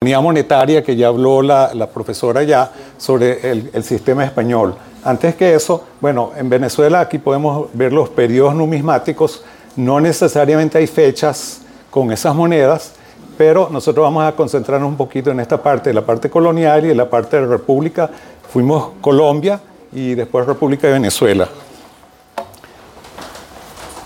Unidad monetaria que ya habló la, la profesora ya sobre el, el, sistema español. Antes que eso, bueno, en Venezuela aquí podemos ver los periodos numismáticos, no necesariamente hay fechas con esas monedas, pero nosotros vamos a concentrarnos un poquito en esta parte, la parte colonial y la parte de República. Fuimos Colombia y después República de Venezuela.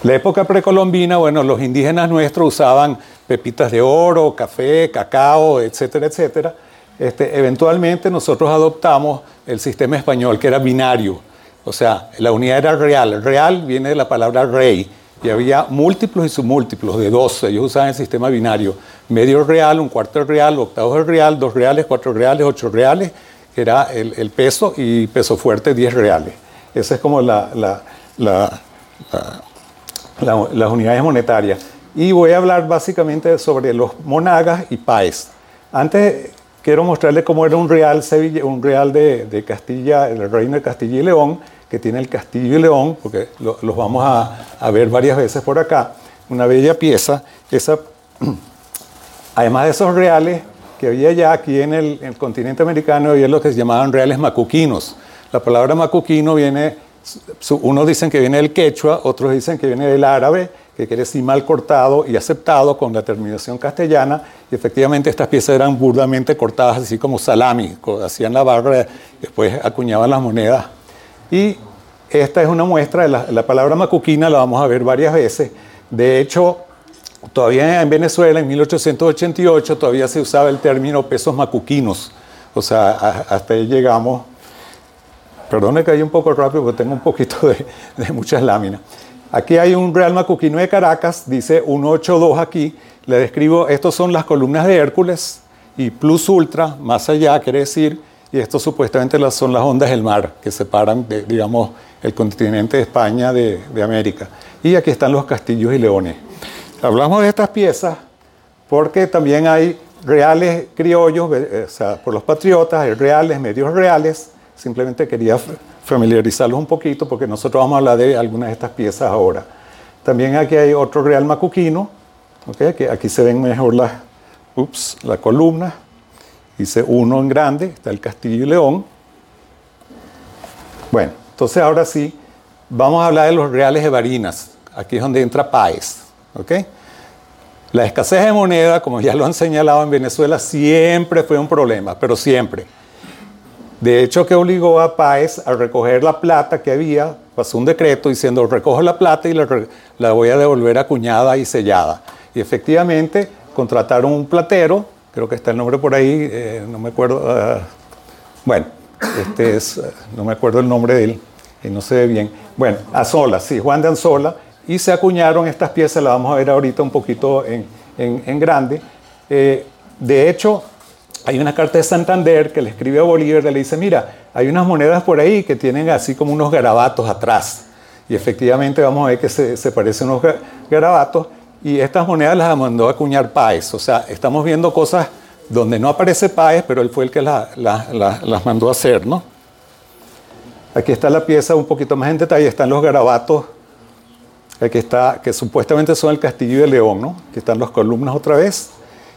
La época precolombina, bueno, los indígenas nuestros usaban pepitas de oro, café, cacao, etcétera, etcétera. Este, eventualmente nosotros adoptamos el sistema español, que era binario. O sea, la unidad era real. Real viene de la palabra rey. Y había múltiplos y submúltiplos de dos. Ellos usaban el sistema binario. Medio real, un cuarto real, octavos de real, dos reales, cuatro reales, ocho reales, era el, peso, y peso fuerte, diez reales. Esa es como la, la, la, las unidades monetarias y voy a hablar básicamente sobre los monagas y paes. Antes quiero mostrarles cómo era un real, Sevilla, un real de, de, Castilla, el reino de Castilla y León, que tiene el Castillo y León, porque lo, los vamos a, a, ver varias veces por acá. Una bella pieza. Esa, además de esos reales que había ya aquí en el, en el continente americano, había lo que se llamaban reales macuquinos. La palabra macuquino viene, unos dicen que viene del quechua, otros dicen que viene del árabe, que quiere decir mal cortado y aceptado con la terminación castellana, y efectivamente estas piezas eran burdamente cortadas, así como salami, hacían la barra, después acuñaban las monedas. Y esta es una muestra de la, la palabra macuquina, la vamos a ver varias veces. De hecho, todavía en Venezuela, en 1888, todavía se usaba el término pesos macuquinos, o sea, hasta ahí llegamos. Perdone que hay un poco rápido porque tengo un poquito de muchas láminas. Aquí hay un Real Macuquino de Caracas, dice 182 aquí. Le describo, estos son las columnas de Hércules y plus ultra, más allá quiere decir, y esto supuestamente son las ondas del mar que separan, de, digamos, el continente de España de, de América. Y aquí están los castillos y leones. Hablamos de estas piezas porque también hay reales criollos, o sea, por los patriotas, hay reales, medios reales. Simplemente quería familiarizarlos un poquito porque nosotros vamos a hablar de algunas de estas piezas ahora. También aquí hay otro real macuquino, ¿okay? que aquí se ven mejor las, ups, la columna. Dice uno en grande, está el Castillo y León. Bueno, entonces ahora sí, vamos a hablar de los reales de Barinas. Aquí es donde entra Páez. ¿okay? La escasez de moneda, como ya lo han señalado en Venezuela, siempre fue un problema, pero siempre. De hecho, que obligó a Páez a recoger la plata que había, pasó un decreto diciendo, recojo la plata y la, voy a devolver acuñada y sellada. Y efectivamente contrataron un platero, creo que está el nombre por ahí, eh, no me acuerdo, uh, bueno, este es, no me acuerdo el nombre de él, y no se ve bien. Bueno, Anzola, sí, Juan de Anzola, y se acuñaron estas piezas, las vamos a ver ahorita un poquito en grande. Eh, de hecho, hay una carta de Santander que le escribe a Bolívar y le dice, mira, hay unas monedas por ahí que tienen así como unos garabatos atrás. Y efectivamente vamos a ver que se, se parecen unos garabatos. Y estas monedas las mandó a acuñar Páez. O sea, estamos viendo cosas donde no aparece Páez, pero él fue el que la, la, la, las mandó a hacer, ¿no? Aquí está la pieza un poquito más en detalle, están los garabatos, aquí está, que supuestamente son el Castillo de León, ¿no? Aquí están las columnas otra vez.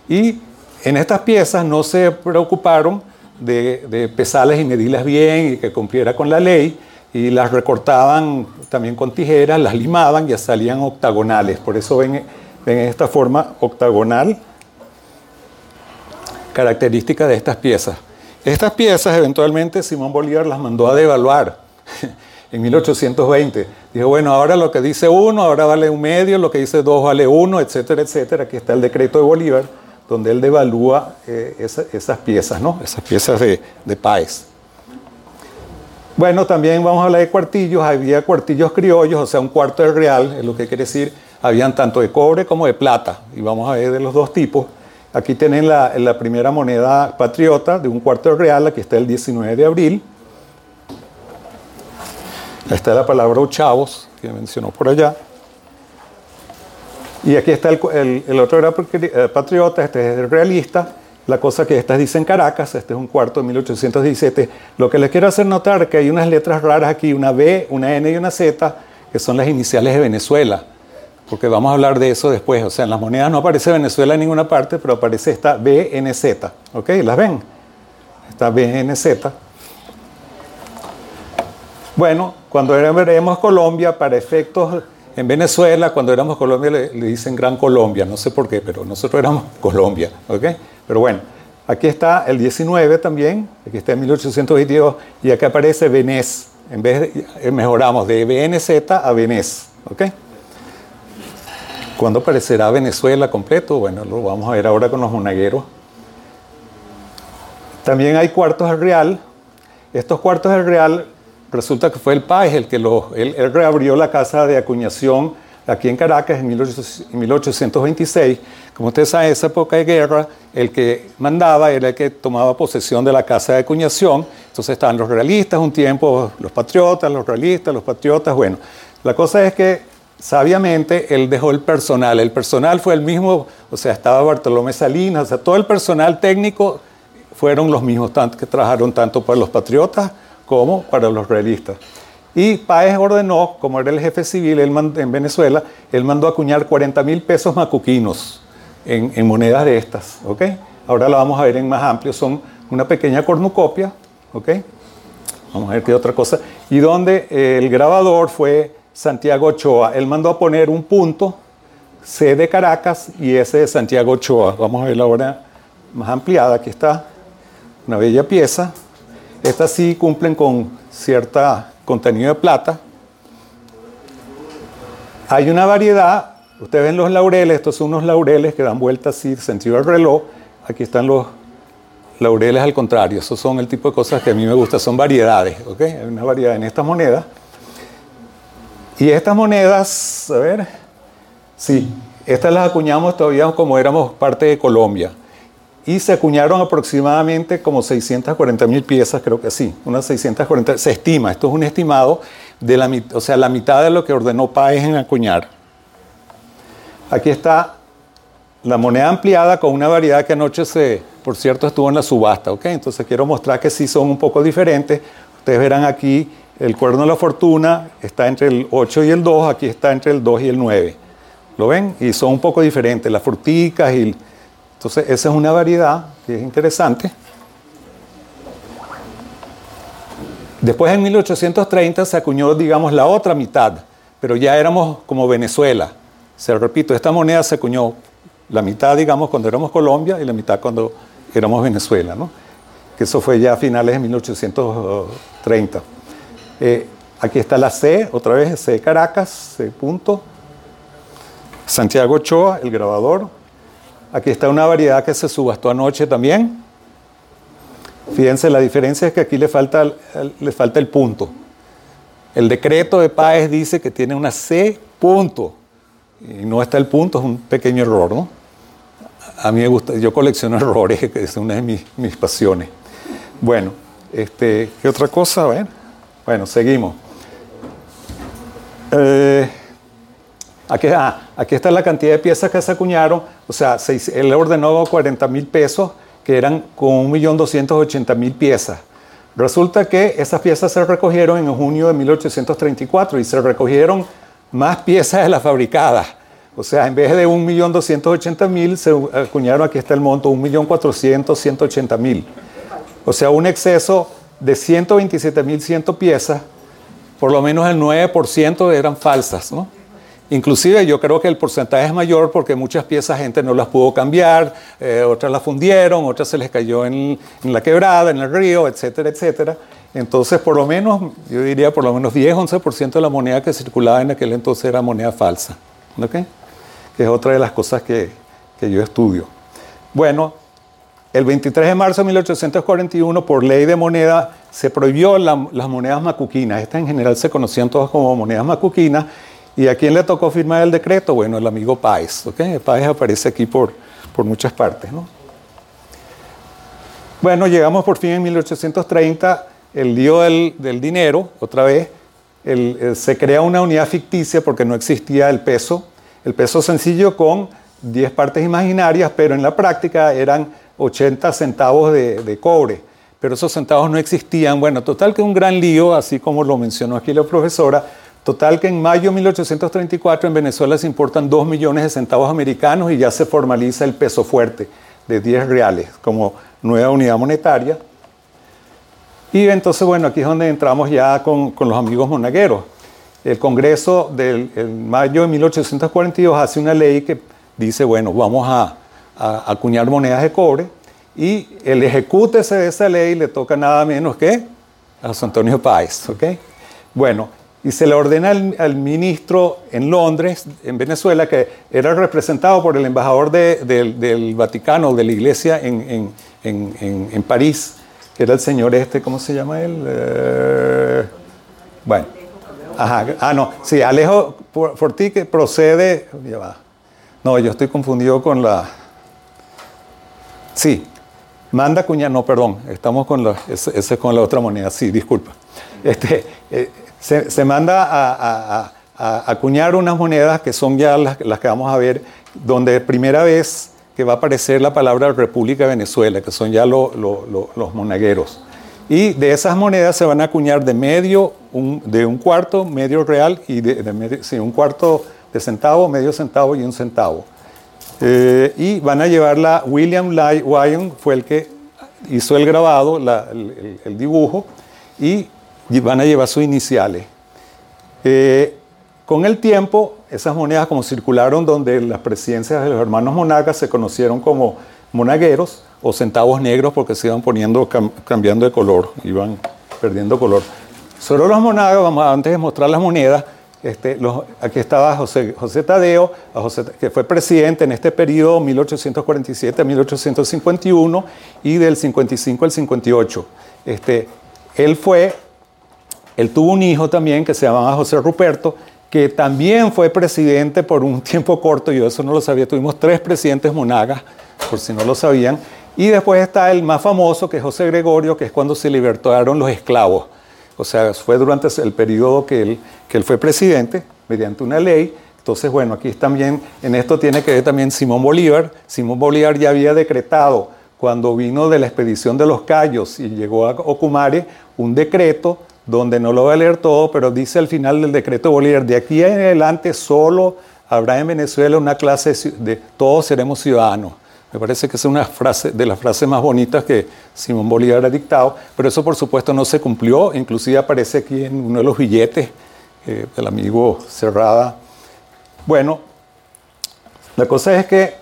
Y en estas piezas no se preocuparon de, de, pesarlas y medirlas bien y que cumpliera con la ley y las recortaban también con tijeras, las limaban y salían octagonales. Por eso ven, ven esta forma octagonal característica de estas piezas. Estas piezas eventualmente Simón Bolívar las mandó a devaluar en 1820. Dijo, bueno, ahora lo que dice uno, ahora vale un medio, lo que dice dos vale uno, etcétera, etcétera. Aquí está el decreto de Bolívar donde él devalúa eh, esa, esas piezas, ¿no? Esas piezas de, de. Bueno, también vamos a hablar de cuartillos. Había cuartillos criollos, o sea, un cuarto de real, es lo que quiere decir. Habían tanto de cobre como de plata, y vamos a ver de los dos tipos. Aquí tienen la, la primera moneda patriota de un cuarto de real, aquí está el 19 de abril. Ahí está la palabra ochavos, que mencionó por allá. Y aquí está el, otro era eh, patriota, este es el realista. La cosa que estas dicen Caracas, este es un cuarto de 1817. Lo que les quiero hacer notar es que hay unas letras raras aquí, una B, una N y una Z, que son las iniciales de Venezuela. Porque vamos a hablar de eso después. O sea, en las monedas no aparece Venezuela en ninguna parte, pero aparece esta BNZ. ¿Ok? ¿Las ven? Esta BNZ. Bueno, cuando veremos Colombia, para efectos en Venezuela, cuando éramos Colombia, le, dicen Gran Colombia, no sé por qué, pero nosotros éramos Colombia, ¿ok? Pero bueno, aquí está el 19 también, aquí está en 1822, y aquí aparece Venez, en vez de, eh, mejoramos de BNZ a Venez. ¿Cuándo aparecerá Venezuela completo? Bueno, lo vamos a ver ahora con los monagueros. También hay cuartos al real. Estos cuartos al real Resulta que fue el país el que lo, reabrió la casa de acuñación aquí en Caracas en 1826. Como ustedes saben, en esa época de guerra, el que mandaba era el que tomaba posesión de la casa de acuñación. Entonces estaban los realistas un tiempo, los patriotas, los realistas, los patriotas. Bueno, la cosa es que sabiamente él dejó el personal. El personal fue el mismo, o sea, estaba Bartolomé Salinas, o sea, todo el personal técnico fueron los mismos que trabajaron tanto para los patriotas como para los realistas. Y Páez ordenó, como era el jefe civil en Venezuela, él mandó acuñar 40 mil pesos macuquinos en, monedas de estas. ¿ok? Ahora la vamos a ver en más amplio. Son una pequeña cornucopia. ¿ok? Vamos a ver qué otra cosa. Y donde eh, el grabador fue Santiago Ochoa. Él mandó a poner un punto, C de Caracas y S de Santiago Ochoa. Vamos a ver ahora más ampliada. Aquí está una bella pieza. Estas sí cumplen con cierta contenido de plata. Hay una variedad, ustedes ven los laureles, estos son unos laureles que dan vueltas así, sentido del reloj. Aquí están los laureles al contrario, esos son el tipo de cosas que a mí me gustan, son variedades, ¿ok? Hay una variedad en estas monedas. Y estas monedas, a ver, sí, estas las acuñamos todavía como éramos parte de Colombia y se acuñaron aproximadamente como 640 mil piezas, creo que sí, unas 640, se estima, esto es un estimado, de la, o sea, la mitad de lo que ordenó Páez en acuñar. Aquí está la moneda ampliada con una variedad que anoche se, por cierto, estuvo en la subasta, ¿ok? Entonces quiero mostrar que sí son un poco diferentes. Ustedes verán aquí el cuerno de la fortuna está entre el 8 y el 2, aquí está entre el 2 y el 9. ¿Lo ven? Y son un poco diferentes, las fruticas y entonces, esa es una variedad que es interesante. Después, en 1830, se acuñó, digamos, la otra mitad, pero ya éramos como Venezuela. Se repito, esta moneda se acuñó la mitad, digamos, cuando éramos Colombia y la mitad cuando éramos Venezuela, ¿no? Que eso fue ya a finales de 1830. Eh, aquí está la C, otra vez C Caracas, C punto. Santiago Ochoa, el grabador, Aquí está una variedad que se subastó anoche también. Fíjense, la diferencia es que aquí le falta, le falta el punto. El decreto de Páez dice que tiene una C punto. Y no está el punto, es un pequeño error, ¿no? A mí me gusta, yo colecciono errores, que es una de mis, pasiones. Bueno, este, ¿qué otra cosa? A. Bueno, seguimos. Eh, Aquí, está la cantidad de piezas que se acuñaron. O sea, él ordenó 40 mil pesos, que eran con 1.280.000 piezas. Resulta que esas piezas se recogieron en junio de 1834 y se recogieron más piezas de las fabricadas. O sea, en vez de 1.280.000, se acuñaron, aquí está el monto, 1.400.180.000. O sea, un exceso de 127.100 piezas, por lo menos el 9% eran falsas, ¿no? Inclusive yo creo que el porcentaje es mayor porque muchas piezas gente no las pudo cambiar, eh, otras las fundieron, otras se les cayó en, la quebrada, en el río, etcétera, etcétera. Entonces, por lo menos, yo diría por lo menos 10, 11% de la moneda que circulaba en aquel entonces era moneda falsa. ¿okay? Que es otra de las cosas que, que yo estudio. Bueno, el 23 de marzo de 1841, por ley de moneda, se prohibió las monedas macuquinas. Estas en general se conocían todas como monedas macuquinas ¿Y a quién le tocó firmar el decreto? Bueno, el amigo Páez. ¿okay? Páez aparece aquí por, por muchas partes. ¿no? Bueno, llegamos por fin en 1830, el lío del, del dinero, otra vez, se crea una unidad ficticia porque no existía el peso, el peso sencillo con 10 partes imaginarias, pero en la práctica eran 80 centavos de, de cobre, pero esos centavos no existían. Bueno, total que un gran lío, así como lo mencionó aquí la profesora, Total que en mayo de 1834 en Venezuela se importan 2 millones de centavos americanos y ya se formaliza el peso fuerte de 10 reales como nueva unidad monetaria. Y entonces, bueno, aquí es donde entramos ya con, los amigos monagueros. El Congreso del mayo de 1842 hace una ley que dice, bueno, vamos a, acuñar monedas de cobre y el ejecútese de esa ley le toca nada menos que a José Antonio Páez, ¿ok? Bueno, y se le ordena al, ministro en Londres, en Venezuela, que era representado por el embajador del Vaticano, de la iglesia en, París, que era el señor este, ¿cómo se llama él? Eh, bueno, ajá, ah, no, sí, Alejo Fortí que procede, no, yo estoy confundido con la, sí, manda cuña, no, perdón, estamos con la, ese, es con la otra moneda, sí, disculpa. Este, eh, se, manda a, acuñar unas monedas que son ya las, que vamos a ver, donde primera vez que va a aparecer la palabra República de Venezuela, que son ya los monagueros. Y de esas monedas se van a acuñar de medio, de un cuarto, medio real, y de, un cuarto de centavo, medio centavo y un centavo. Eh, y van a llevarla, William Lyon fue el que hizo el grabado, el, dibujo, y van a llevar sus iniciales. Eh, con el tiempo, esas monedas como circularon donde las presidencias de los hermanos monagas se conocieron como monagueros o centavos negros porque se iban poniendo, cambiando de color, iban perdiendo color. Sobre los monagas, vamos antes de mostrar las monedas, este, aquí estaba José, José Tadeo, que fue presidente en este periodo 1847 a 1851 y del 55 al 58. Este, él fue él tuvo un hijo también que se llamaba José Ruperto, que también fue presidente por un tiempo corto, yo eso no lo sabía, tuvimos tres presidentes monagas, por si no lo sabían, y después está el más famoso, que es José Gregorio, que es cuando se libertaron los esclavos. O sea, fue durante el periodo que él, que él fue presidente, mediante una ley. Entonces, bueno, aquí también, en esto tiene que ver también Simón Bolívar. Simón Bolívar ya había decretado, cuando vino de la expedición de los Cayos y llegó a Ocumare, un decreto donde no lo voy a leer todo, pero dice al final del decreto de Bolívar, de aquí en adelante solo habrá en Venezuela una clase de todos seremos ciudadanos. Me parece que es una frase de las frases más bonitas que Simón Bolívar ha dictado, pero eso por supuesto no se cumplió, inclusive aparece aquí en uno de los billetes eh, del amigo Cerrada. Bueno, la cosa es que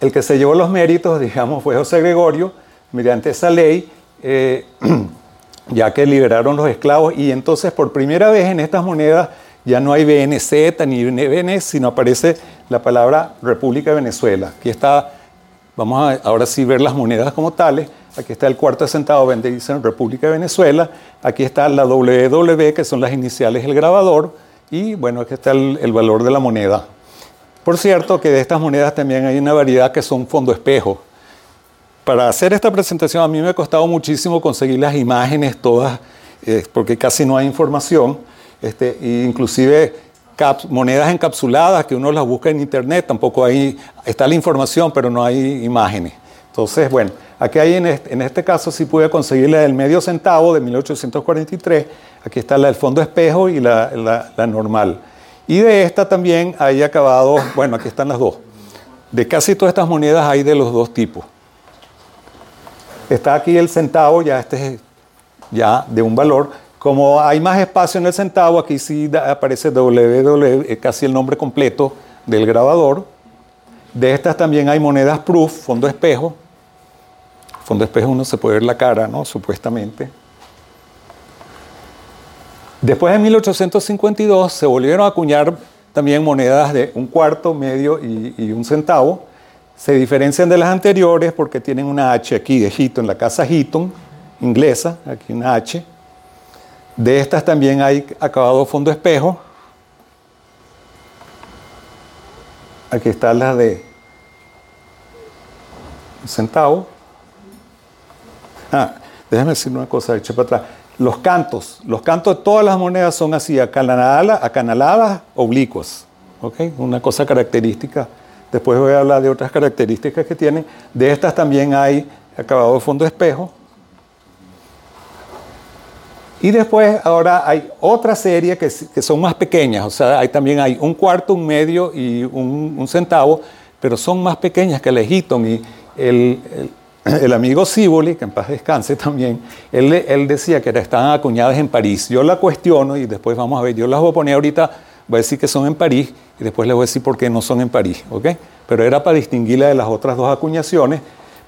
el que se llevó los méritos, digamos, fue José Gregorio, mediante esa ley. Eh, ya que liberaron los esclavos y entonces por primera vez en estas monedas ya no hay BNZ ni BN, sino aparece la palabra República de Venezuela. Aquí está, vamos a ahora sí ver las monedas como tales. Aquí está el cuarto centavo, donde dicen República de Venezuela. Aquí está la WW, que son las iniciales del grabador. Y bueno, aquí está el, el valor de la moneda. Por cierto, que de estas monedas también hay una variedad que son fondo espejo para hacer esta presentación a mí me ha costado muchísimo conseguir las imágenes todas, eh, porque casi no hay información, este, inclusive monedas encapsuladas que uno las busca en internet, tampoco hay, está la información, pero no hay imágenes. Entonces, bueno, aquí hay en este, en este caso sí pude conseguir la del medio centavo de 1843, aquí está la del fondo espejo y la, la normal. Y de esta también hay acabado, bueno, aquí están las dos. De casi todas estas monedas hay de los dos tipos. Está aquí el centavo, ya este es ya de un valor. Como hay más espacio en el centavo, aquí sí aparece WW, casi el nombre completo del grabador. De estas también hay monedas proof, fondo espejo. Fondo espejo uno se puede ver la cara, ¿no? Supuestamente. Después de 1852 se volvieron a acuñar también monedas de un cuarto, medio y un centavo. Se diferencian de las anteriores porque tienen una H aquí de Heaton, la casa Heaton inglesa, aquí una H. De estas también hay acabado fondo espejo. Aquí está la de centavo. Ah, déjame decir una cosa, eche para atrás. Los cantos, los cantos de todas las monedas son así, acanaladas, acanaladas oblicuas. ¿ok? Una cosa característica. Después voy a hablar de otras características que tienen. De estas también hay acabado de fondo espejo. Y después ahora hay otra serie que, son más pequeñas, o sea, también hay un cuarto, un medio y un, centavo, pero son más pequeñas que el Egiton. Y el, el, el amigo Siboli, que en paz descanse también, él, él decía que estaban acuñadas en París. Yo la cuestiono y después vamos a ver, yo las voy a poner ahorita, voy a decir que son en París y después les voy a decir por qué no son en París, ¿ok? Pero era para distinguirla de las otras dos acuñaciones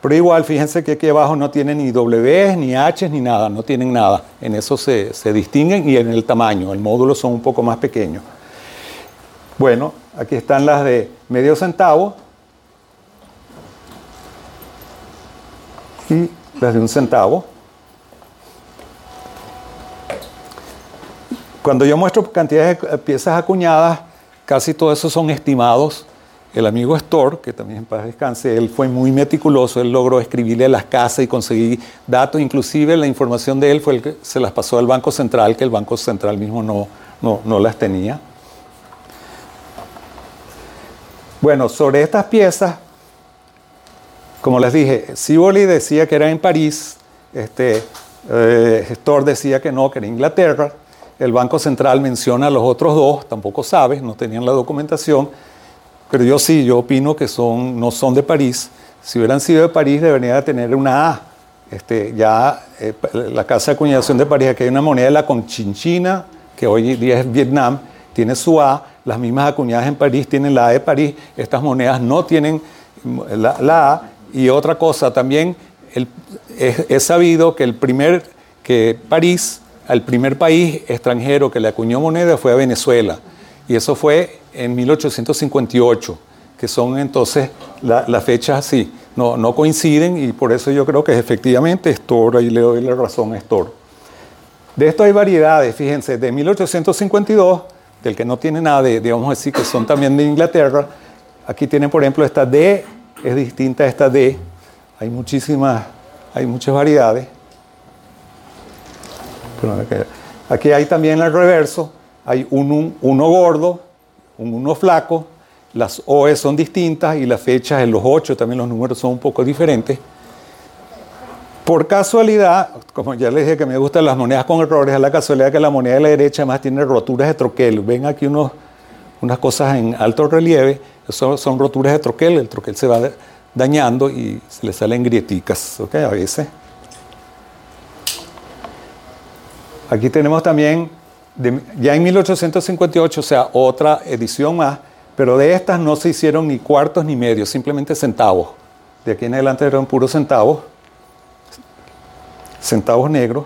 pero igual, fíjense que aquí abajo no tienen ni W, ni H, ni nada, no tienen nada. En eso se, se, distinguen y en el tamaño, el módulo son un poco más pequeños. Bueno, aquí están las de medio centavo y las de un centavo. Cuando yo muestro cantidades de piezas acuñadas, casi todo eso son estimados. El amigo Storr, que también en paz descanse, él fue muy meticuloso, él logró escribirle a las casas y conseguir datos, inclusive la información de él fue el que se las pasó al Banco Central, que el Banco Central mismo no, no, no las tenía. Bueno, sobre estas piezas, como les dije, Siboli decía que era en París, este, eh, decía que no, que era Inglaterra, el Banco Central menciona a los otros dos, tampoco sabe, no tenían la documentación, pero yo sí, yo opino que son, no son de París. Si hubieran sido de París, debería de tener una A. Este, ya eh, la Casa de Acuñación de París, aquí hay una moneda de la Conchinchina, que hoy día es Vietnam, tiene su A. Las mismas acuñadas en París tienen la A de París. Estas monedas no tienen la, la A. Y otra cosa, también el, es, es, sabido que el primer, que París, el primer país extranjero que le acuñó moneda fue a Venezuela. Y eso fue en 1858, que son entonces las la fechas así, no, no coinciden y por eso yo creo que efectivamente es toro, y le doy la razón a toro. De esto hay variedades, fíjense, de 1852, del que no tiene nada de, digamos decir, que son también de Inglaterra, aquí tienen por ejemplo esta D, es distinta a esta D, hay muchísimas, hay muchas variedades. Aquí hay también el reverso, hay un, un, uno gordo, un uno flaco, las OE son distintas y las fechas en los 8 también los números son un poco diferentes. Por casualidad, como ya les dije que me gustan las monedas con errores, es la casualidad que la moneda de la derecha además tiene roturas de troquel. Ven aquí unos, unas cosas en alto relieve, son, son roturas de troquel, el troquel se va dañando y se le salen grieticas, ¿ok? A veces. Aquí tenemos también ya en 1858, o sea, otra edición más, pero de estas no se hicieron ni cuartos ni medios, simplemente centavos. De aquí en adelante eran puros centavos, centavos negros.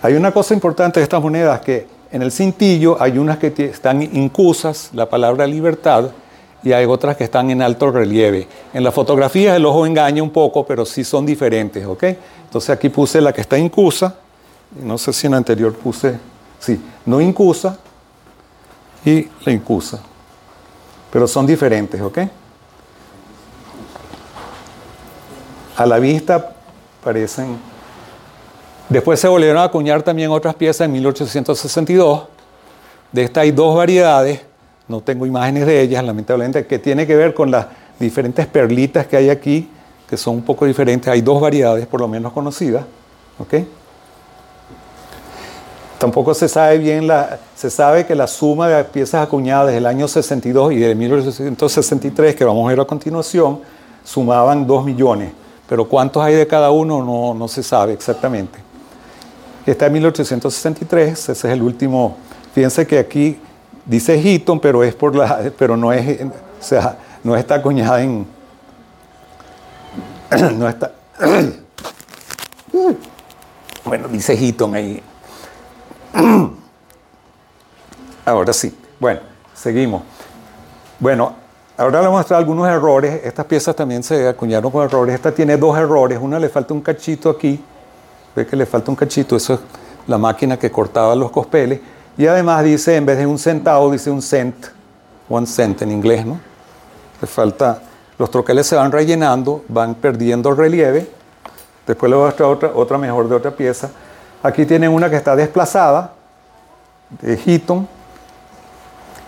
Hay una cosa importante de estas monedas que en el cintillo hay unas que están incusas, la palabra libertad, y hay otras que están en alto relieve. En las fotografías el ojo engaña un poco, pero sí son diferentes, ¿ok? Entonces aquí puse la que está incusa, no sé si en la anterior puse, sí, no incusa y la incusa, pero son diferentes, ¿ok? A la vista parecen... Después se volvieron a acuñar también otras piezas en 1862. De estas hay dos variedades no tengo imágenes de ellas, lamentablemente, que tiene que ver con las diferentes perlitas que hay aquí, que son un poco diferentes. Hay dos variedades, por lo menos conocidas. ¿ok? Tampoco se sabe bien, la, se sabe que la suma de piezas acuñadas del año 62 y de 1863, que vamos a ver a continuación, sumaban 2 millones. Pero cuántos hay de cada uno no, no se sabe exactamente. Está en 1863, ese es el último. Fíjense que aquí Dice Hitton, pero es por la, pero no es, o sea, no está acuñada en, no está, bueno, dice Hitton ahí. Ahora sí, bueno, seguimos. Bueno, ahora le voy a mostrar algunos errores. Estas piezas también se acuñaron con errores. Esta tiene dos errores. Una le falta un cachito aquí. Ve que le falta un cachito. Eso es la máquina que cortaba los cospeles. Y además dice, en vez de un centavo, dice un cent, one cent en inglés, ¿no? Le falta, los troqueles se van rellenando, van perdiendo relieve. Después le voy a mostrar otra, otra mejor de otra pieza. Aquí tienen una que está desplazada, de Heaton.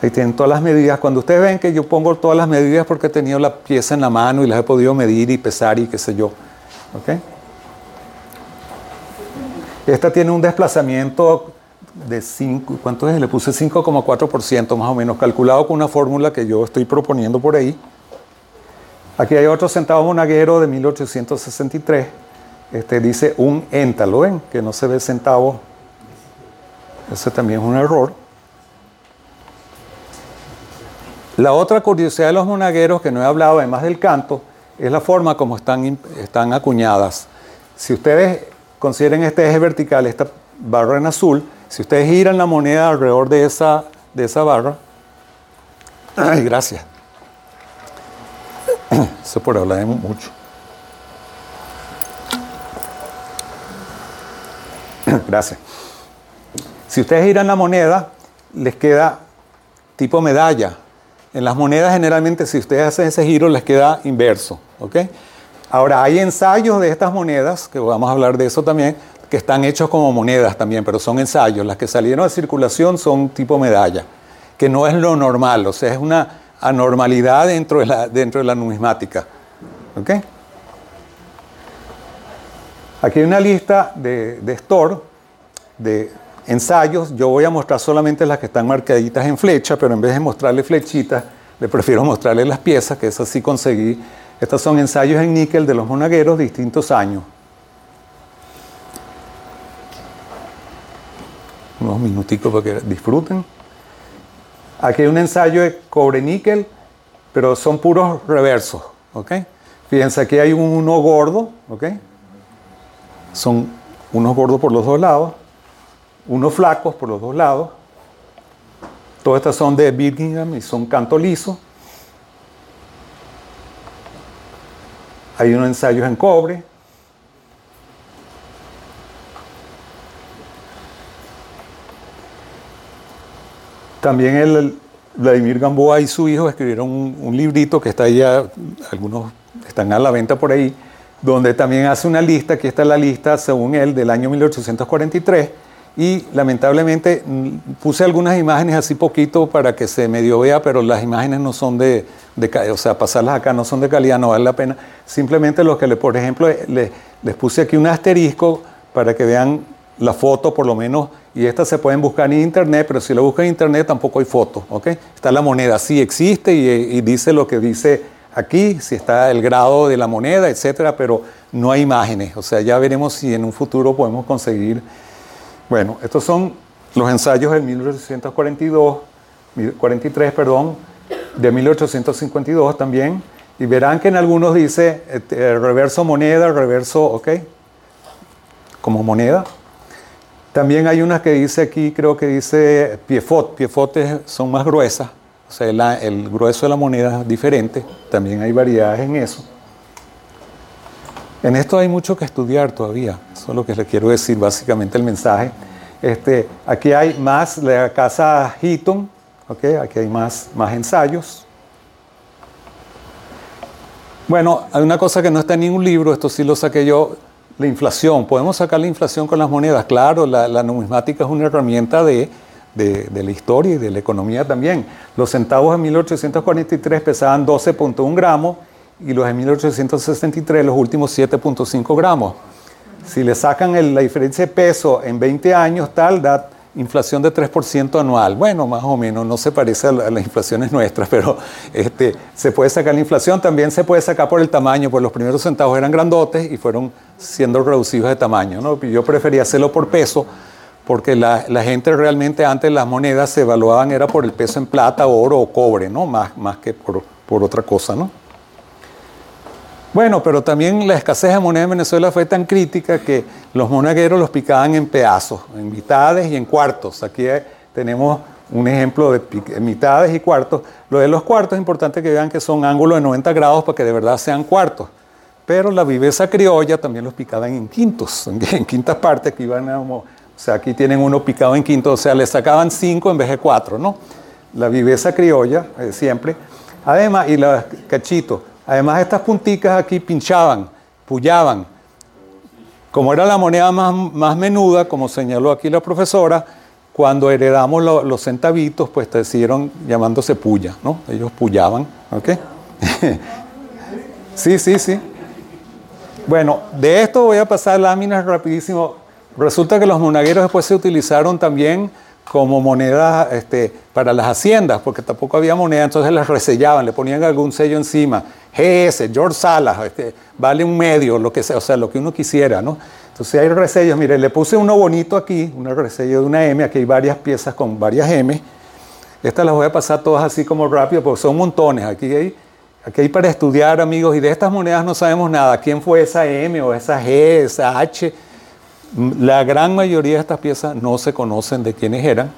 Ahí tienen todas las medidas. Cuando ustedes ven que yo pongo todas las medidas porque he tenido la pieza en la mano y las he podido medir y pesar y qué sé yo. ¿Ok? Esta tiene un desplazamiento de 5, ¿cuánto es? Le puse 5,4% más o menos, calculado con una fórmula que yo estoy proponiendo por ahí. Aquí hay otro centavo monaguero de 1863. Este dice un éntalo, ¿ven? Que no se ve centavo. Ese también es un error. La otra curiosidad de los monagueros que no he hablado, además del canto, es la forma como están, están acuñadas. Si ustedes consideren este eje vertical, esta barra en azul, si ustedes giran la moneda alrededor de esa, de esa barra, ay, gracias. Eso por hablar mucho. Gracias. Si ustedes giran la moneda, les queda tipo medalla. En las monedas generalmente si ustedes hacen ese giro les queda inverso. Ahora hay ensayos de estas monedas, que vamos a hablar de eso también, que están hechos como monedas también, pero son ensayos. Las que salieron de circulación son tipo medalla, que no es lo normal, o sea, es una anormalidad dentro de la, dentro de la numismática. ¿ok? Aquí hay una lista de, de store, de ensayos. Yo voy a mostrar solamente las que están marcaditas en flecha, pero en vez de mostrarle flechitas, le prefiero mostrarle las piezas, que esas sí conseguí. Estos son ensayos en níquel de los monagueros distintos años. Unos minuticos para que disfruten. Aquí hay un ensayo de cobre-níquel, pero son puros reversos. ¿ok? Fíjense, aquí hay uno gordo. ¿ok? Son unos gordos por los dos lados, unos flacos por los dos lados. Todas estas son de Birmingham y son canto liso. Hay unos ensayos en cobre. También el Vladimir Gamboa y su hijo escribieron un, librito que está ya, algunos están a la venta por ahí, donde también hace una lista, aquí está la lista según él del año 1843 y lamentablemente puse algunas imágenes así poquito para que se medio vea, pero las imágenes no son de, de o sea, pasarlas acá no son de calidad, no vale la pena. Simplemente los que, le, por ejemplo, le, les puse aquí un asterisco para que vean la foto por lo menos, y estas se pueden buscar en internet, pero si lo buscan en internet tampoco hay foto, ¿ok? Está la moneda, sí existe y, dice lo que dice aquí, si está el grado de la moneda, etcétera, pero no hay imágenes. O sea, ya veremos si en un futuro podemos conseguir. Bueno, estos son los ensayos del 1842, 43, perdón, de 1852 también. Y verán que en algunos dice eh, reverso moneda, reverso, ok, como moneda. También hay unas que dice aquí, creo que dice piefot. Piefotes son más gruesas, o sea, el grueso de la moneda es diferente, también hay variedades en eso. En esto hay mucho que estudiar todavía, eso es lo que le quiero decir, básicamente el mensaje. Este, aquí hay más, la casa Heaton, okay, aquí hay más, más ensayos. Bueno, hay una cosa que no está en ningún libro, esto sí lo saqué yo, la inflación. ¿Podemos sacar la inflación con las monedas? Claro, la, numismática es una herramienta de de, la historia y de la economía también. Los centavos de 1843 pesaban 12.1 gramos y los de 1863 los últimos 7.5 gramos. Si le sacan la diferencia de peso en 20 años, tal, da inflación de 3% anual. Bueno, más o menos, no se parece a, la, a, las inflaciones nuestras, pero este, se puede sacar la inflación. También se puede sacar por el tamaño, pues los primeros centavos eran grandotes y fueron siendo reducidos de tamaño. ¿no? Yo prefería hacerlo por peso porque la, la, gente realmente antes las monedas se evaluaban era por el peso en plata, oro o cobre, ¿no? Más, más que por, por, otra cosa, ¿no? Bueno, pero también la escasez de moneda en Venezuela fue tan crítica que los monagueros los picaban en pedazos, en mitades y en cuartos. Aquí tenemos un ejemplo de mitades y cuartos. Lo de los cuartos es importante que vean que son ángulos de 90 grados para que de verdad sean cuartos. Pero la viveza criolla también los picaban en quintos, en quintas partes que iban a o sea, aquí tienen uno picado en quinto, o sea, le sacaban cinco en vez de cuatro, ¿no? La viveza criolla, eh, siempre. Además, y los cachitos. Además, estas punticas aquí pinchaban, pullaban. Como era la moneda más, más menuda, como señaló aquí la profesora, cuando heredamos los centavitos, pues te decidieron llamándose puya, ¿no? Ellos pullaban, ¿ok? sí, sí, sí. Bueno, de esto voy a pasar láminas rapidísimo. Resulta que los monagueros después se utilizaron también como monedas este, para las haciendas, porque tampoco había moneda, entonces las resellaban, le ponían algún sello encima. GS, George Salas, este, vale un medio, lo que sea, o sea, lo que uno quisiera, ¿no? Entonces hay resellos, mire, le puse uno bonito aquí, un resello de una M, aquí hay varias piezas con varias M. Estas las voy a pasar todas así como rápido, porque son montones. Aquí hay Aquí hay para estudiar, amigos, y de estas monedas no sabemos nada. ¿Quién fue esa M o esa G, esa H? La gran mayoría de estas piezas no se conocen de quiénes eran.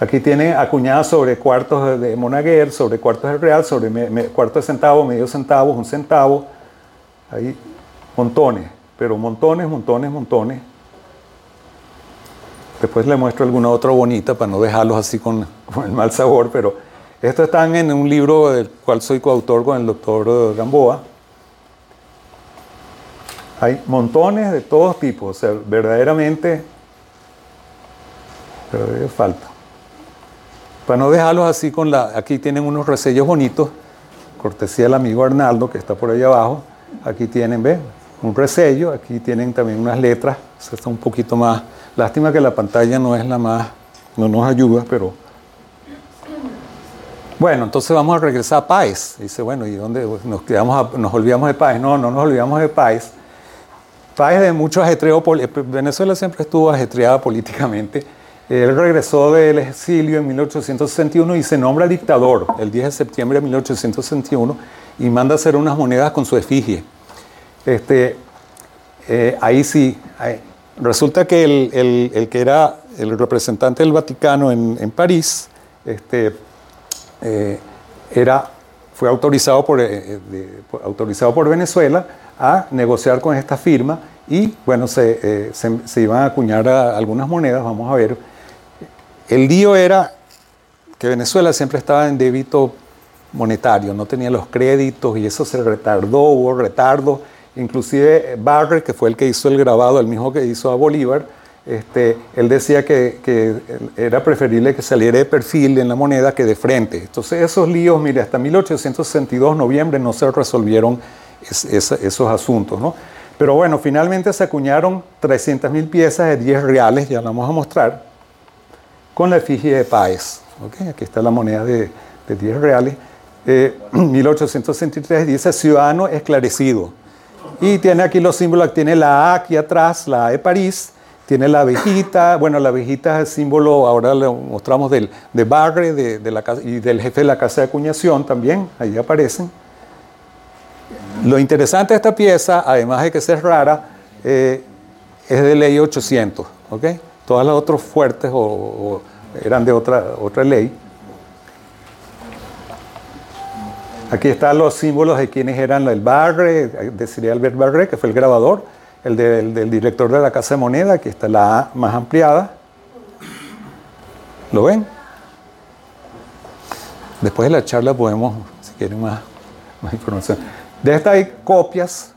Aquí tiene acuñadas sobre cuartos de Monaguer, sobre cuartos de real, sobre cuartos de centavo, medio centavo, un centavo. Hay montones, pero montones, montones, montones. Después le muestro alguna otra bonita para no dejarlos así con, con el mal sabor, pero estos están en un libro del cual soy coautor con el doctor Gamboa. Hay montones de todos tipos, o sea, verdaderamente, pero falta. Para no dejarlos así con la, aquí tienen unos resellos bonitos, cortesía del amigo Arnaldo que está por ahí abajo. Aquí tienen, ¿ven? Un resello, aquí tienen también unas letras, o está un poquito más, lástima que la pantalla no es la más, no nos ayuda, pero bueno, entonces vamos a regresar a Páez. Dice, bueno, ¿y dónde nos, quedamos nos olvidamos de Páez? No, no nos olvidamos de Páez. Páez de mucho ajetreo, eh, Venezuela siempre estuvo ajetreada políticamente. Él regresó del exilio en 1861 y se nombra dictador el 10 de septiembre de 1861 y manda hacer unas monedas con su efigie. Este, eh, ahí sí, resulta que el, que era el representante del Vaticano en, en París, este, eh, era, fue autorizado por, autorizado por Venezuela a negociar con esta firma y bueno, se, eh, se, iban a acuñar algunas monedas, vamos a ver. El lío era que Venezuela siempre estaba en débito monetario, no tenía los créditos y eso se retardó, hubo retardo. Inclusive Barre, que fue el que hizo el grabado, el mismo que hizo a Bolívar, este, él decía que, era preferible que saliera de perfil en la moneda que de frente. Entonces esos líos, mire, hasta 1862, noviembre, no se resolvieron esos asuntos. ¿no? Pero bueno, finalmente se acuñaron 300.000 piezas de 10 reales, ya la vamos a mostrar, con la efigie de Páez. ¿okay? Aquí está la moneda de, 10 reales. 1863 eh, dice ciudadano esclarecido. Y tiene aquí los símbolos, tiene la A aquí atrás, la A de París, tiene la abejita, bueno, la abejita es el símbolo, ahora lo mostramos del, de Barre de, la y del jefe de la casa de acuñación también, ahí aparecen. Lo interesante de esta pieza, además de que es rara, eh, es de ley 800, ¿ok? Todas las otras fuertes o, eran de otra, otra ley. Aquí están los símbolos de quienes eran el Barre, de Albert Barre, que fue el grabador el del, director de la Casa de Moneda, aquí está la A más ampliada. ¿Lo ven? Después de la charla podemos, si quieren más, más información. De esta hay copias.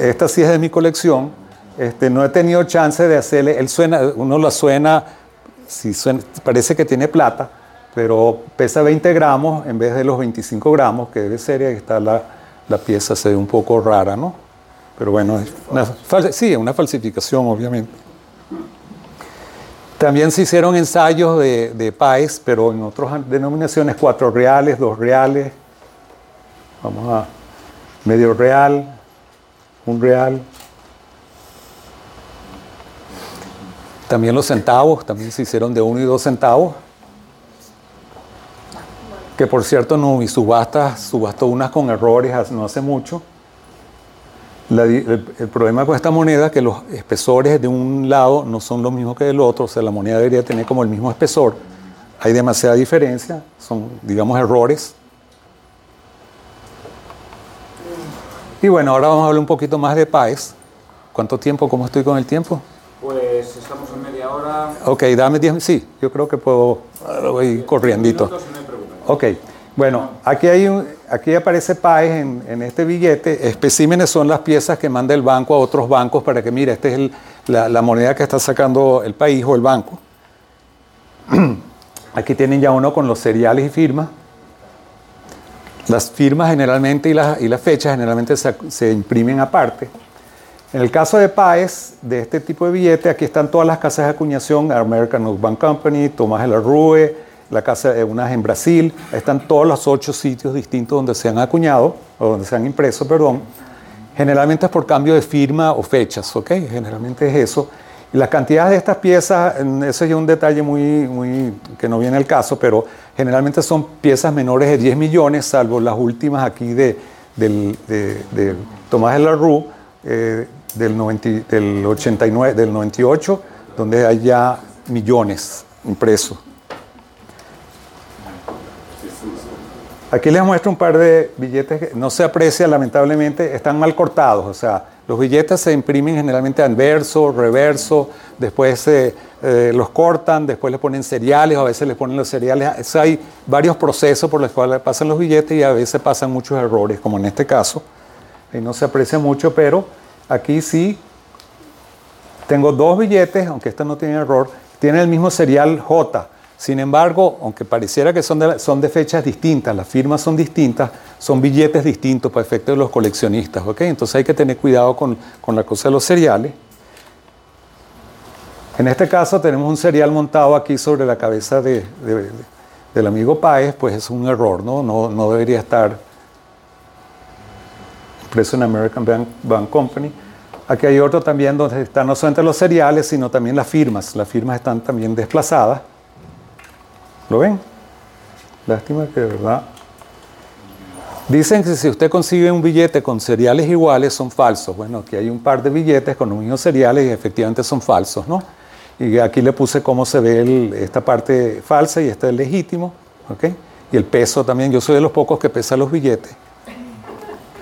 Esta sí es de mi colección. Este, no he tenido chance de hacerle. Él suena, uno la suena, si suena, parece que tiene plata, pero pesa 20 gramos en vez de los 25 gramos que debe ser. Y ahí está la, la pieza, se ve un poco rara, ¿no? Pero bueno, sí, una falsificación, obviamente. También se hicieron ensayos de, de PAES, pero en otras denominaciones, cuatro reales, dos reales, vamos a medio real, un real. También los centavos, también se hicieron de uno y dos centavos. Que por cierto, no, y subastas, subastó unas con errores no hace mucho el, problema con esta moneda es que los espesores de un lado no son los mismos que del otro, o sea, la moneda debería tener como el mismo espesor. Hay demasiada diferencia, son, digamos, errores. Y bueno, ahora vamos a hablar un poquito más de PAES. ¿Cuánto tiempo? ¿Cómo estoy con el tiempo? Pues estamos en media hora. Ok, dame 10 Sí, yo creo que puedo. Voy corriendo. Ok, bueno, aquí, hay un, aquí aparece PAES en, en, este billete. Especímenes son las piezas que manda el banco a otros bancos para que, mire, esta es el, la, la, moneda que está sacando el país o el banco. Aquí tienen ya uno con los seriales y firmas. Las firmas generalmente y, las, fechas generalmente se, imprimen aparte. En el caso de PAES, de este tipo de billete, aquí están todas las casas de acuñación, American Bank Company, Tomás de la Rue, la casa de unas en Brasil, están todos los ocho sitios distintos donde se han acuñado, o donde se han impreso, perdón. Generalmente es por cambio de firma o fechas, ¿ok? Generalmente es eso. Y las cantidades de estas piezas, eso es un detalle muy, muy, que no viene al caso, pero generalmente son piezas menores de 10 millones, salvo las últimas aquí de, de, Tomás de la Rue, eh, del, 90, del, 89, del 98, donde hay ya millones impresos. Aquí les muestro un par de billetes que no se aprecia lamentablemente, están mal cortados, o sea, los billetes se imprimen generalmente anverso, reverso, después eh, eh, los cortan, después le ponen cereales, o a veces le ponen los cereales. hay varios procesos por los cuales pasan los billetes y a veces pasan muchos errores, como en este caso. Y no se aprecia mucho, pero aquí sí tengo dos billetes, aunque este no tiene error, tiene el mismo serial J. Sin embargo, aunque pareciera que son de, son de fechas distintas, las firmas son distintas, son billetes distintos para efectos de los coleccionistas, ¿ok? Entonces hay que tener cuidado con, con la cosa de los cereales. En este caso tenemos un serial montado aquí sobre la cabeza de, de, del amigo Páez, pues es un error, ¿no? No, no debería estar impreso en American Bank, Bank Company. Aquí hay otro también donde están no solamente los cereales, sino también las firmas. Las firmas están también desplazadas. ¿Lo ven? Lástima que de verdad. Dicen que si usted consigue un billete con cereales iguales son falsos. Bueno, aquí hay un par de billetes con los mismos cereales y efectivamente son falsos, ¿no? Y aquí le puse cómo se ve esta parte falsa y este es legítimo, ¿ok? Y el peso también, yo soy de los pocos que pesa los billetes.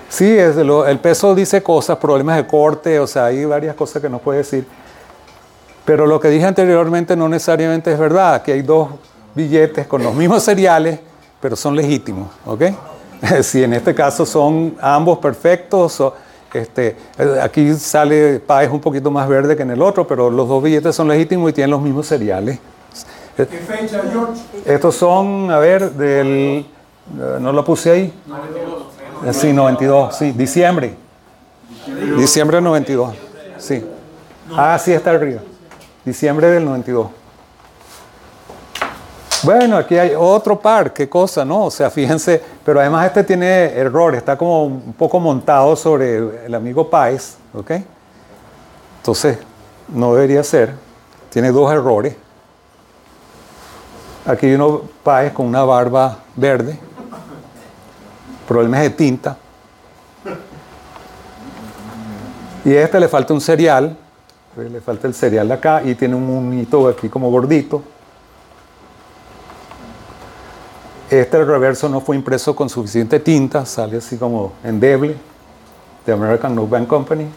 Sí, el peso dice cosas, problemas de corte, o sea, hay varias cosas que no puede decir. Pero lo que dije anteriormente no necesariamente es verdad. Aquí hay dos billetes con los mismos cereales, pero son legítimos, ¿ok? si en este caso son ambos perfectos, o, este, aquí sale Páez un poquito más verde que en el otro, pero los dos billetes son legítimos y tienen los mismos cereales. ¿Qué fecha, George? Estos son, a ver, del... ¿No lo puse ahí? 92. Sí, 92, sí, diciembre. Diciembre del 92, sí. Ah, sí, está arriba. Diciembre del 92. Bueno, aquí hay otro par, qué cosa, ¿no? O sea, fíjense, pero además este tiene error, está como un poco montado sobre el amigo Páez, ¿ok? Entonces, no debería ser. Tiene dos errores. Aquí hay uno Páez con una barba verde, problemas de tinta. Y a este le falta un cereal, le falta el cereal de acá y tiene un hito aquí como gordito. Este reverso no fue impreso con suficiente tinta, sale así como endeble, de American Bank Company.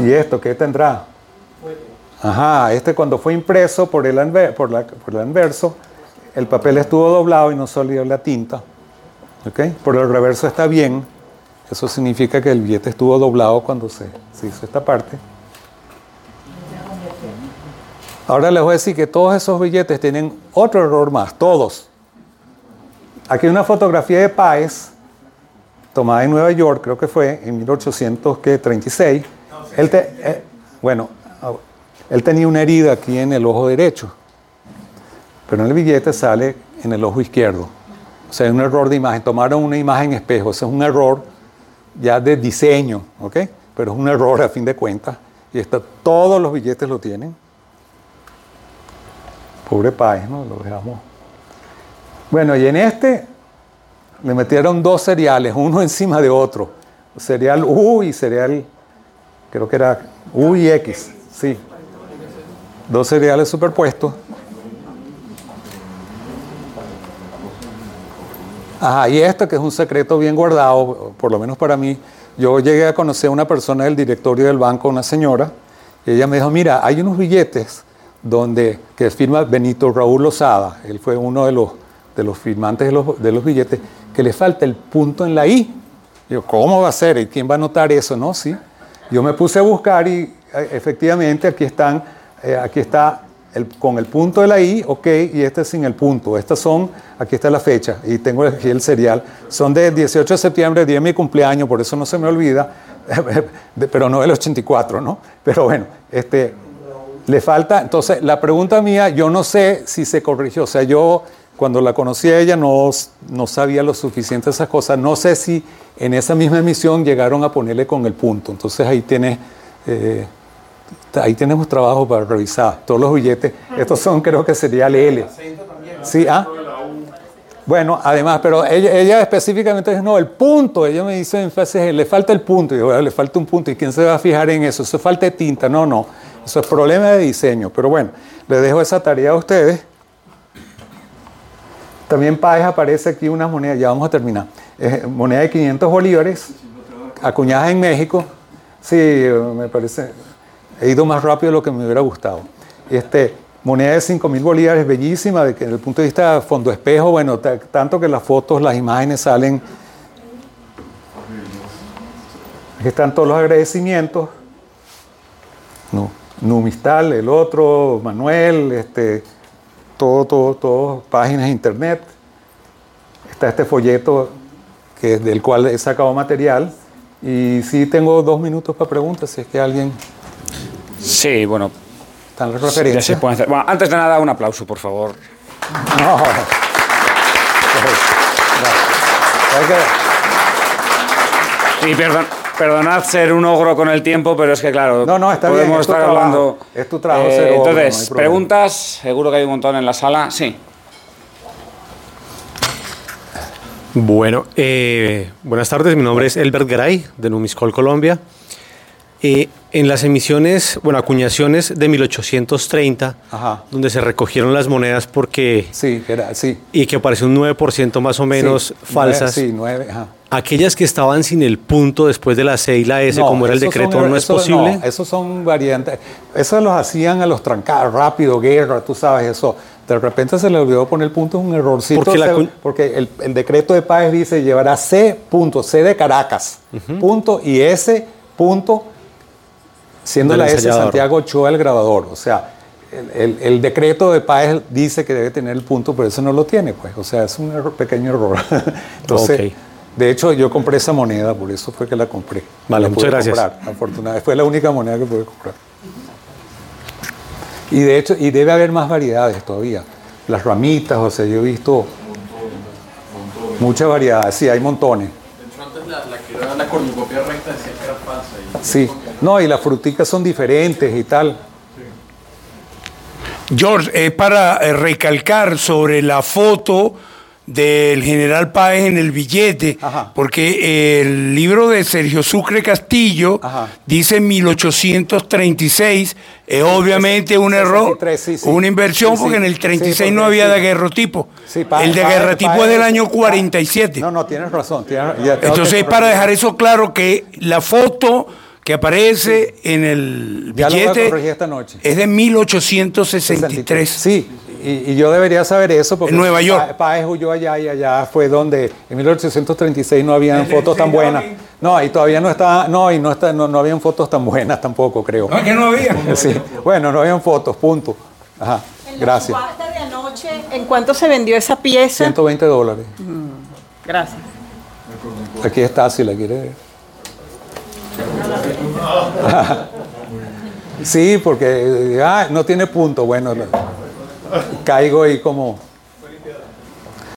¿Y esto qué tendrá? Ajá, este cuando fue impreso por el, anver por, la, por el anverso, el papel estuvo doblado y no salió la tinta. ¿Ok? Por el reverso está bien. Eso significa que el billete estuvo doblado cuando se, se hizo esta parte. Ahora les voy a decir que todos esos billetes tienen otro error más, todos. Aquí hay una fotografía de Páez, tomada en Nueva York, creo que fue, en 1836. Él te, eh, bueno, él tenía una herida aquí en el ojo derecho, pero en el billete sale en el ojo izquierdo. O sea, es un error de imagen. Tomaron una imagen espejo, ese es un error ya de diseño, ¿ok? Pero es un error a fin de cuentas. Y esto, todos los billetes lo tienen. Pobre Páez, ¿no? Lo dejamos. Bueno, y en este le metieron dos cereales, uno encima de otro. Cereal U y cereal, creo que era U y X, sí. Dos cereales superpuestos. Ajá, y esto que es un secreto bien guardado, por lo menos para mí, yo llegué a conocer a una persona del directorio del banco, una señora, y ella me dijo, mira, hay unos billetes donde, que firma Benito Raúl Lozada, él fue uno de los, de los firmantes de los, de los billetes, que le falta el punto en la I. Yo, ¿cómo va a ser? ¿Y quién va a notar eso? No, sí. Yo me puse a buscar y eh, efectivamente aquí están, eh, aquí está el- con el punto de la I, ok, y este sin el punto. Estas son, aquí está la fecha y tengo aquí el serial. Son de 18 de septiembre, día de mi cumpleaños, por eso no se me olvida, pero no del 84, ¿no? Pero bueno, este, le falta, entonces la pregunta mía, yo no sé si se corrigió, o sea, yo cuando la conocí a ella no, no sabía lo suficiente esas cosas, no sé si en esa misma emisión llegaron a ponerle con el punto, entonces ahí tienes, eh, ahí tenemos trabajo para revisar todos los billetes, estos son creo que sería el L. Sí, ah. Bueno, además, pero ella, ella específicamente dice, no, el punto, ella me dice en frases, le falta el punto, y yo, "Bueno, le falta un punto, ¿y quién se va a fijar en eso? Eso falta tinta, no, no, eso es problema de diseño, pero bueno, le dejo esa tarea a ustedes. También Páez aparece aquí unas monedas, ya vamos a terminar, moneda de 500 bolívares, acuñadas en México, sí, me parece, he ido más rápido de lo que me hubiera gustado. Este, moneda de 5 mil bolívares, bellísima, de desde el punto de vista fondo espejo, bueno, ta- tanto que las fotos, las imágenes salen. Aquí están todos los agradecimientos. No, Numistal, el otro, Manuel, este, todo, todo, todo, páginas de internet. Está este folleto que, del cual he sacado material. Y sí tengo dos minutos para preguntas, si es que alguien Sí, bueno, está en las ya se referencias. pueden hacer. Bueno, antes de nada, un aplauso, por favor. No. Hay que- Y perdón, perdonad ser un ogro con el tiempo, pero es que claro, No, no, está bien, podemos es tu estar trabajo. hablando. Eh, Es tu trabajo ser ogro, no entonces, problema. preguntas, seguro que hay un montón en la sala. Sí. Bueno, eh, buenas tardes, mi nombre es Elbert Garay, de Numiscol, Colombia. Eh, en las emisiones, bueno, acuñaciones de 1830, Ajá. donde se recogieron las monedas porque, Sí, era, sí. y que aparece un 9% más o menos Sí, falsas, sí, nueve, ajá. aquellas que estaban sin el punto después de la C y la S, No, como era el decreto, son- no es posible. No, esos son variantes. Eso los hacían a los trancados, rápido, guerra, tú sabes eso. De repente se le olvidó poner el punto, es un errorcito. Porque la porque el, el decreto de Páez dice llevará C punto, C de Caracas, punto, y S punto, siendo la S. Santiago Ochoa el grabador. O sea, el, el- el decreto de Páez dice que debe tener el punto, pero eso no lo tiene, pues. O sea, es un error- pequeño error. Entonces, de hecho, yo compré esa moneda, por eso fue que la compré. Vale, La muchas pude gracias. comprar, afortunadamente. Fue la única moneda que pude comprar. Y de hecho, y debe haber más variedades todavía. Las ramitas, o sea, yo he visto muchas variedades. Sí, hay montones. Antes la, la que era la cornucopia recta decía que era falsa. Y Sí. No, y las fruticas son diferentes y tal. George, es para eh, recalcar sobre la foto del general Páez en el billete, Ajá. porque el libro de Sergio Sucre Castillo Ajá. dice 1836, es obviamente un error, 63, sí, sí. una inversión, Sí, porque en el Sí, 36 porque no había daguerrotipo. Páez- el daguerrotipo Páez- es del año Páez- 47. No, no, tienes razón. tienes- ya tengo Entonces, para dejar eso claro que la foto que aparece en el billete es de 1863. Sí, y, y yo debería saber eso porque En Nueva York. Pa- Páez huyó allá y allá fue donde en 1836 no habían fotos tan buenas. No, y todavía no está, no, y no está, no, no habían fotos tan buenas tampoco, creo. No, es que no había. Sí. Bueno, no habían fotos, punto. Ajá. En Gracias. subasta de anoche, ¿en cuánto se vendió esa pieza? 120 dólares. Gracias. Aquí está, si la quiere ver. Sí, porque ah, no tiene punto. Bueno, caigo y como